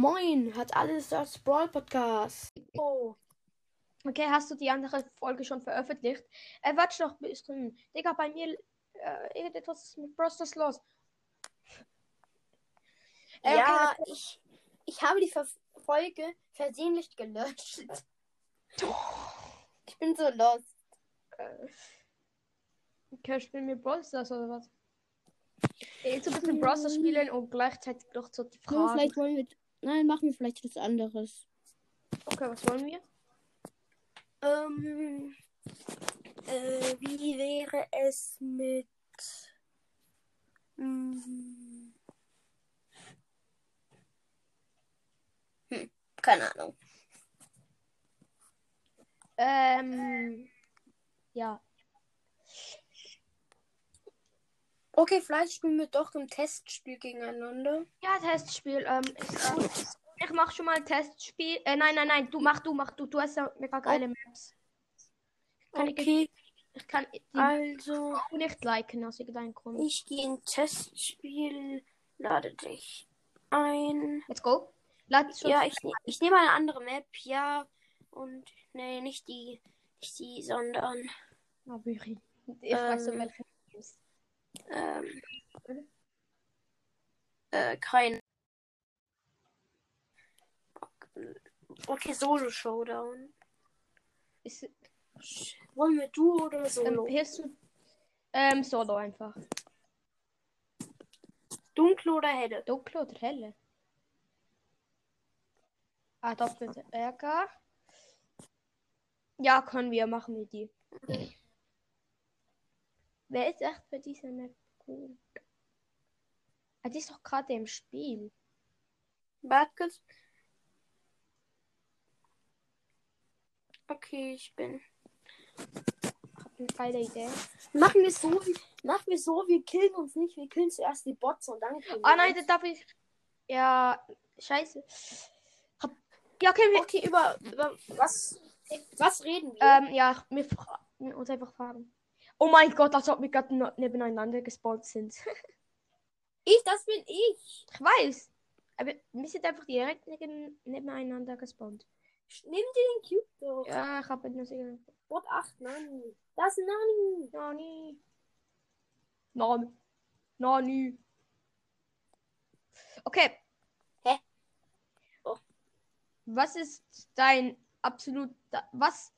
Moin, hat alles das Brawl Podcast. Oh. Okay, hast du die andere Folge schon veröffentlicht? Äh, warte noch ein bisschen. Digga, bei mir äh, irgendetwas ist mit Brosters los. Äh, ja, okay. ich, ich habe die Ver Folge versehentlich gelöscht. Ich bin so lost. Äh, okay, spielen wir Brosters oder was? Jetzt ein bisschen Brosters spielen und gleichzeitig noch so die Frage. Ja, vielleicht wollen wir. Nein, machen wir vielleicht was anderes. Okay, was wollen wir? Ähm, äh, wie wäre es mit. Hm, hm keine Ahnung. Ähm, ja. Okay, vielleicht spielen wir doch im Testspiel gegeneinander. Ja, Testspiel. Ähm, ich, ich mach schon mal ein Testspiel. Äh, nein, nein, nein, du mach du, mach du. Du hast ja mega geile oh. Maps. Kann okay. Ich, ich kann also nicht liken aus irgendeinem Grund. Ich gehe in Testspiel, lade dich ein. Let's go. Lad schon ja, ich, ich nehme eine andere Map, ja. Und nee, nicht die, nicht die, sondern. Oh, ich ähm, weiß so welche. Ähm, äh, kein. Okay, Solo Showdown. Ist, wollen wir du oder Solo? Ähm, ähm, Solo einfach. Dunkle oder helle? Dunkle oder helle? Ah, doppelte Ärger. Ja, können wir, machen wir die. Wer ist echt für diese Map gut? Ah, die ist doch gerade im Spiel. Warte Okay, ich bin. Hab eine Idee. Machen wir so, machen wir so, wir killen uns nicht, wir killen zuerst die Bots und dann Ah nein, das darf ich. Ja, scheiße. Hab... Ja, okay, wir... okay, über, über was, was reden wir? Ähm, ja, wir, wir uns einfach fragen. Oh mein Gott, als ob wir gerade nebeneinander gespawnt sind. ich, das bin ich. Ich weiß. Aber wir sind einfach direkt nebeneinander gespawnt. Nimm dir den Cube doch. Ja, ich hab ihn nur gesehen. Bot 8, Nani. Das ist Nani. Nani. Nani. Nani. Okay. Hä? Oh. Was ist dein absolut. Was.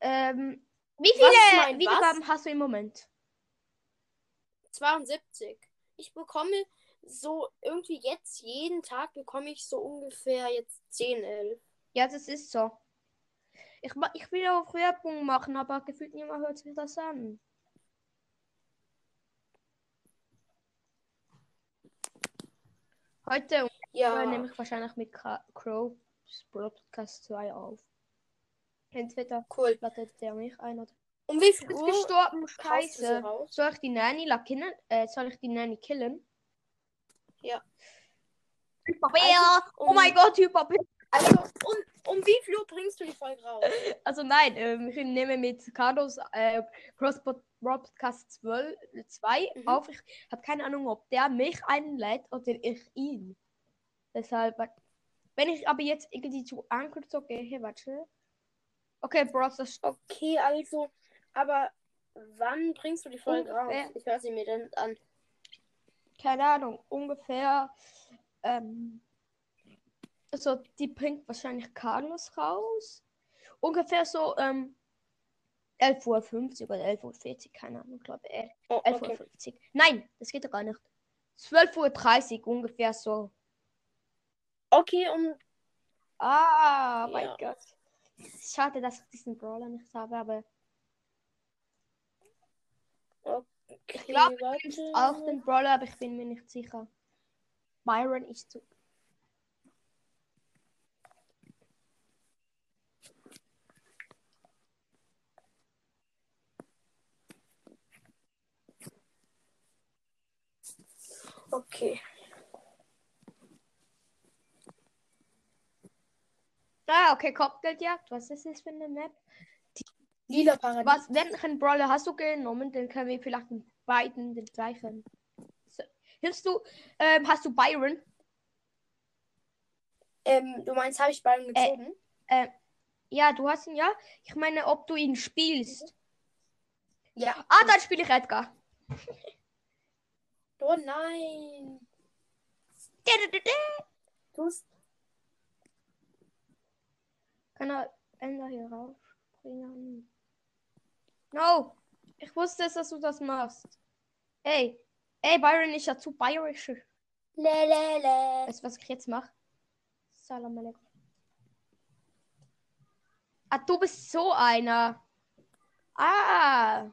Ähm, wie viele Wiedergaben hast du im Moment? 72. Ich bekomme so irgendwie jetzt jeden Tag bekomme ich so ungefähr jetzt 10, 11. Ja, das ist so. Ich, ich will auch Werbung machen, aber gefühlt niemand hört sich das an. Heute ja. nehme ich wahrscheinlich mit Crow Podcast 2 auf. Entweder cool. ladet der mich ein oder. Um wie viel Uhr gestorben? Scheiße. Soll ich die Nanny killen? Äh, soll ich die Nanny killen? Ja. Hyperbär! Also, um, oh mein Gott, Hyperbär! Also, um, um wie viel Uhr bringst du die Folge raus? Also, nein, äh, ich nehme mit Carlos äh, Broadcast 2 mhm. auf. Ich habe keine Ahnung, ob der mich einlädt oder ich ihn. Deshalb, wenn ich aber jetzt irgendwie zu Anchor so gehe, warte. Okay, Bros, das Okay, also, aber wann bringst du die Folge ungefähr, raus? Ich höre sie mir denn an. Keine Ahnung, ungefähr. Ähm, also, die bringt wahrscheinlich Carlos raus. Ungefähr so ähm, 11.50 Uhr oder 11.40 Uhr, keine Ahnung, glaube ich. Oh, 11.50 Uhr. Nein, das geht doch gar nicht. 12.30 Uhr ungefähr so. Okay, um. Ah, mein ja. Gott. Schade, dass ich diesen Brawler nicht habe, aber. Okay, ich glaube, ich auch den Brawler, aber ich bin mir nicht sicher. Byron ist zu. Okay. Ah, okay, Kopfgeldjagd. Was ist das für eine Map? Lila Paradies. Was, welchen Brawler hast du genommen? Dann können wir vielleicht beiden den gleichen. So. Hilfst du, ähm, hast du Byron? Ähm, du meinst, habe ich Byron gezogen? Äh, ja, du hast ihn ja. Ich meine, ob du ihn spielst. ja. Ah, dann spiele ich Edgar. Oh nein. Du hast Kann er Ender hier raufspringen? No! Ich wusste es, dass du das machst. Ey, ey, Byron ist ja zu bayerisch. Lelele. Weißt du, was ich jetzt mache? Salam alaikum. Ah, du bist so einer. Ah.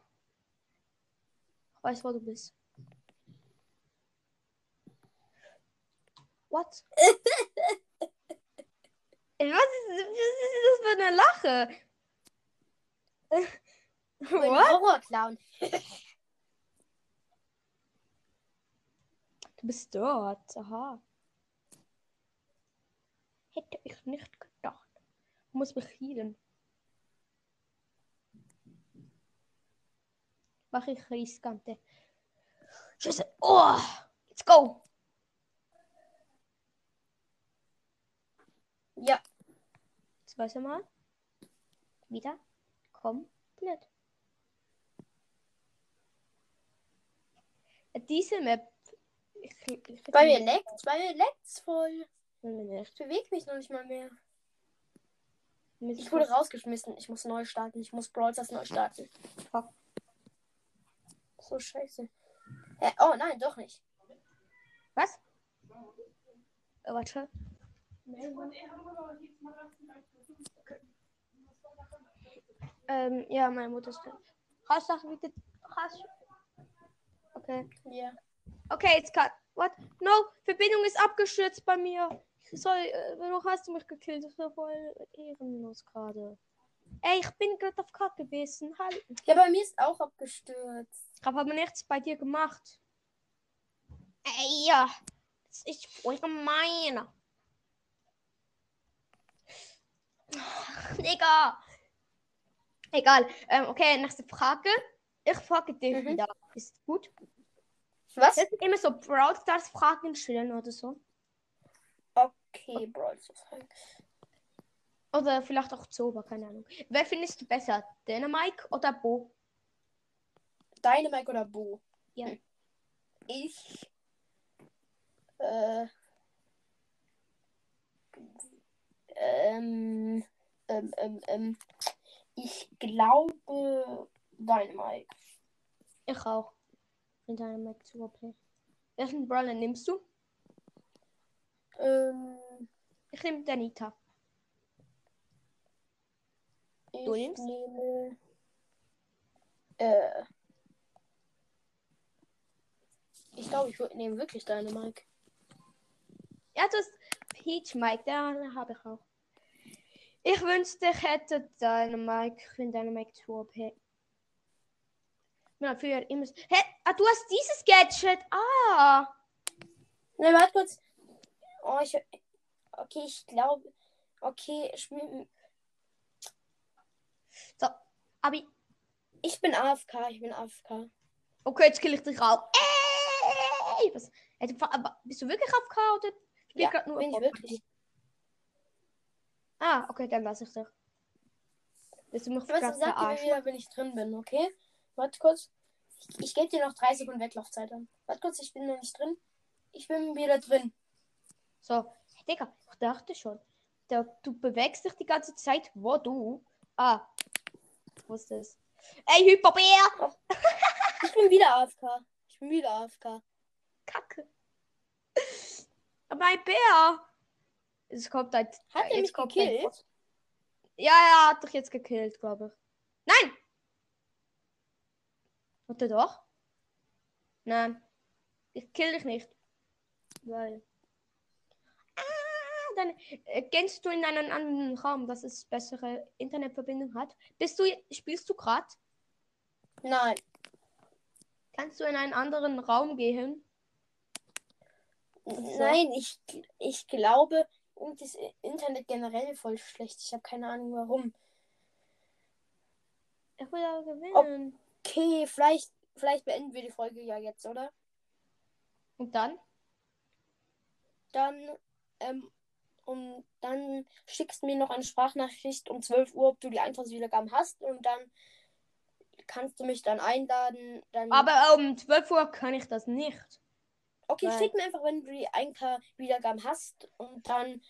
Ich weiß, wo du bist. What? Was ist, was ist das für eine Lache? Ein What? Horrorclown. Du bist dort. Aha. Hätte ich nicht gedacht. Ich muss mich healen. Mach ich riskante. Scheiße. Oh! Let's go! Ja. Zweite Mal. Wieder. Komplett. Diese Map. Ich, ich, Bei mir leckt's, bei mir leckt's voll. Ich bewege mich noch nicht mal mehr. Ich wurde rausgeschmissen. Ich muss neu starten. Ich muss Brawl Stars neu starten. Fuck. So scheiße. Hä? Oh nein, doch nicht. Was? Äh, warte. Ähm, ja, meine Mutter ist. Hast du wieder. Hast Okay. Ja. Okay, jetzt kann. What? No, Verbindung ist abgestürzt bei mir. Soll. Äh, warum hast du mich gekillt? Das war voll ehrenlos gerade. Ey, ich bin gerade auf Cut gewesen. Halt. Ja, bei mir ist auch abgestürzt. Ich habe aber nichts bei dir gemacht. Ey, ja. Das ist voll gemein. Ach, Digga. Egal. Ähm, okay, nächste Frage. Ich frage dich Mhm. wieder. Ist gut? Was? Das sind immer so Brawl Stars Fragen stellen oder so. Okay, Brawl Stars. Oder vielleicht auch Zoba, keine Ahnung. Wer findest du besser? Dynamike oder Bo? Dynamite oder Bo? Ja. Ich. Äh. Ähm, ähm, ähm, ähm. Ich glaube Dynamite. Ich auch. In Dynamike zu OP. Welchen Brawler nimmst du? Ähm, Ich nehme Danita. ich Du nimmst? nehme. Äh. Ich glaube, ich nehme wirklich Dynamite. Ja, du hast Peach Mike, den habe ich auch. Ich wünschte, ich hätte deinen Mike. Ich finde Mike zu OP. Ja, früher immer. Hä? Ah, du hast dieses Gadget. Ah. Ne, warte kurz. Oh, ich. Okay, ich glaube. Okay, spiel. So, aber. Ich bin AFK, ich bin AFK. Okay, jetzt kill ich dich auch. Ey! Was? Bist du wirklich auf K oder? Spiel Ja, grad nur bin ich wirklich. Ah, okay, dann lass ich dich. Bist du mich Ich weiß, gerade sag verarscht? wieder, wenn ich drin bin, okay? Warte kurz. Ich, ich gebe dir noch drei Sekunden Weglaufzeit an. Warte kurz, ich bin noch nicht drin. Ich bin wieder drin. So, Digga, ich dachte schon. Da, du bewegst dich die ganze Zeit, wo du. Ah, ich wusste es. Ey, Hyperbär! Ich bin wieder AFK. Ich bin wieder AFK. Kacke. Aber ein Bär! Es kommt ein. Hat er jetzt mich gekillt? Ja, er hat dich jetzt gekillt, glaube ich. Nein! Hat er doch? Nein. Ich kill dich nicht. Weil. Ah, dann äh, gehst du in einen anderen Raum, dass es bessere Internetverbindung hat. Bist du, spielst du gerade? Nein. Kannst du in einen anderen Raum gehen? Nein, ich, ich glaube, und das Internet generell voll schlecht. Ich habe keine Ahnung warum. Ich will aber gewinnen. Okay, vielleicht, vielleicht beenden wir die Folge ja jetzt, oder? Und dann? Dann, ähm, und dann schickst du mir noch eine Sprachnachricht um 12 Uhr, ob du die Eintragswiedergaben hast und dann kannst du mich dann einladen. Dann Aber um 12 Uhr kann ich das nicht. Okay, nein. schick mir einfach, wenn du die 1K Wiedergaben hast und dann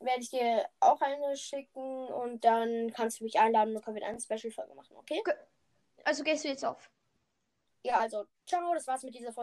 werde ich dir auch eine schicken und dann kannst du mich einladen und dann können wir eine Special-Folge machen, okay? Also gehst du jetzt auf. Ja, also, ciao, das war's mit dieser Folge.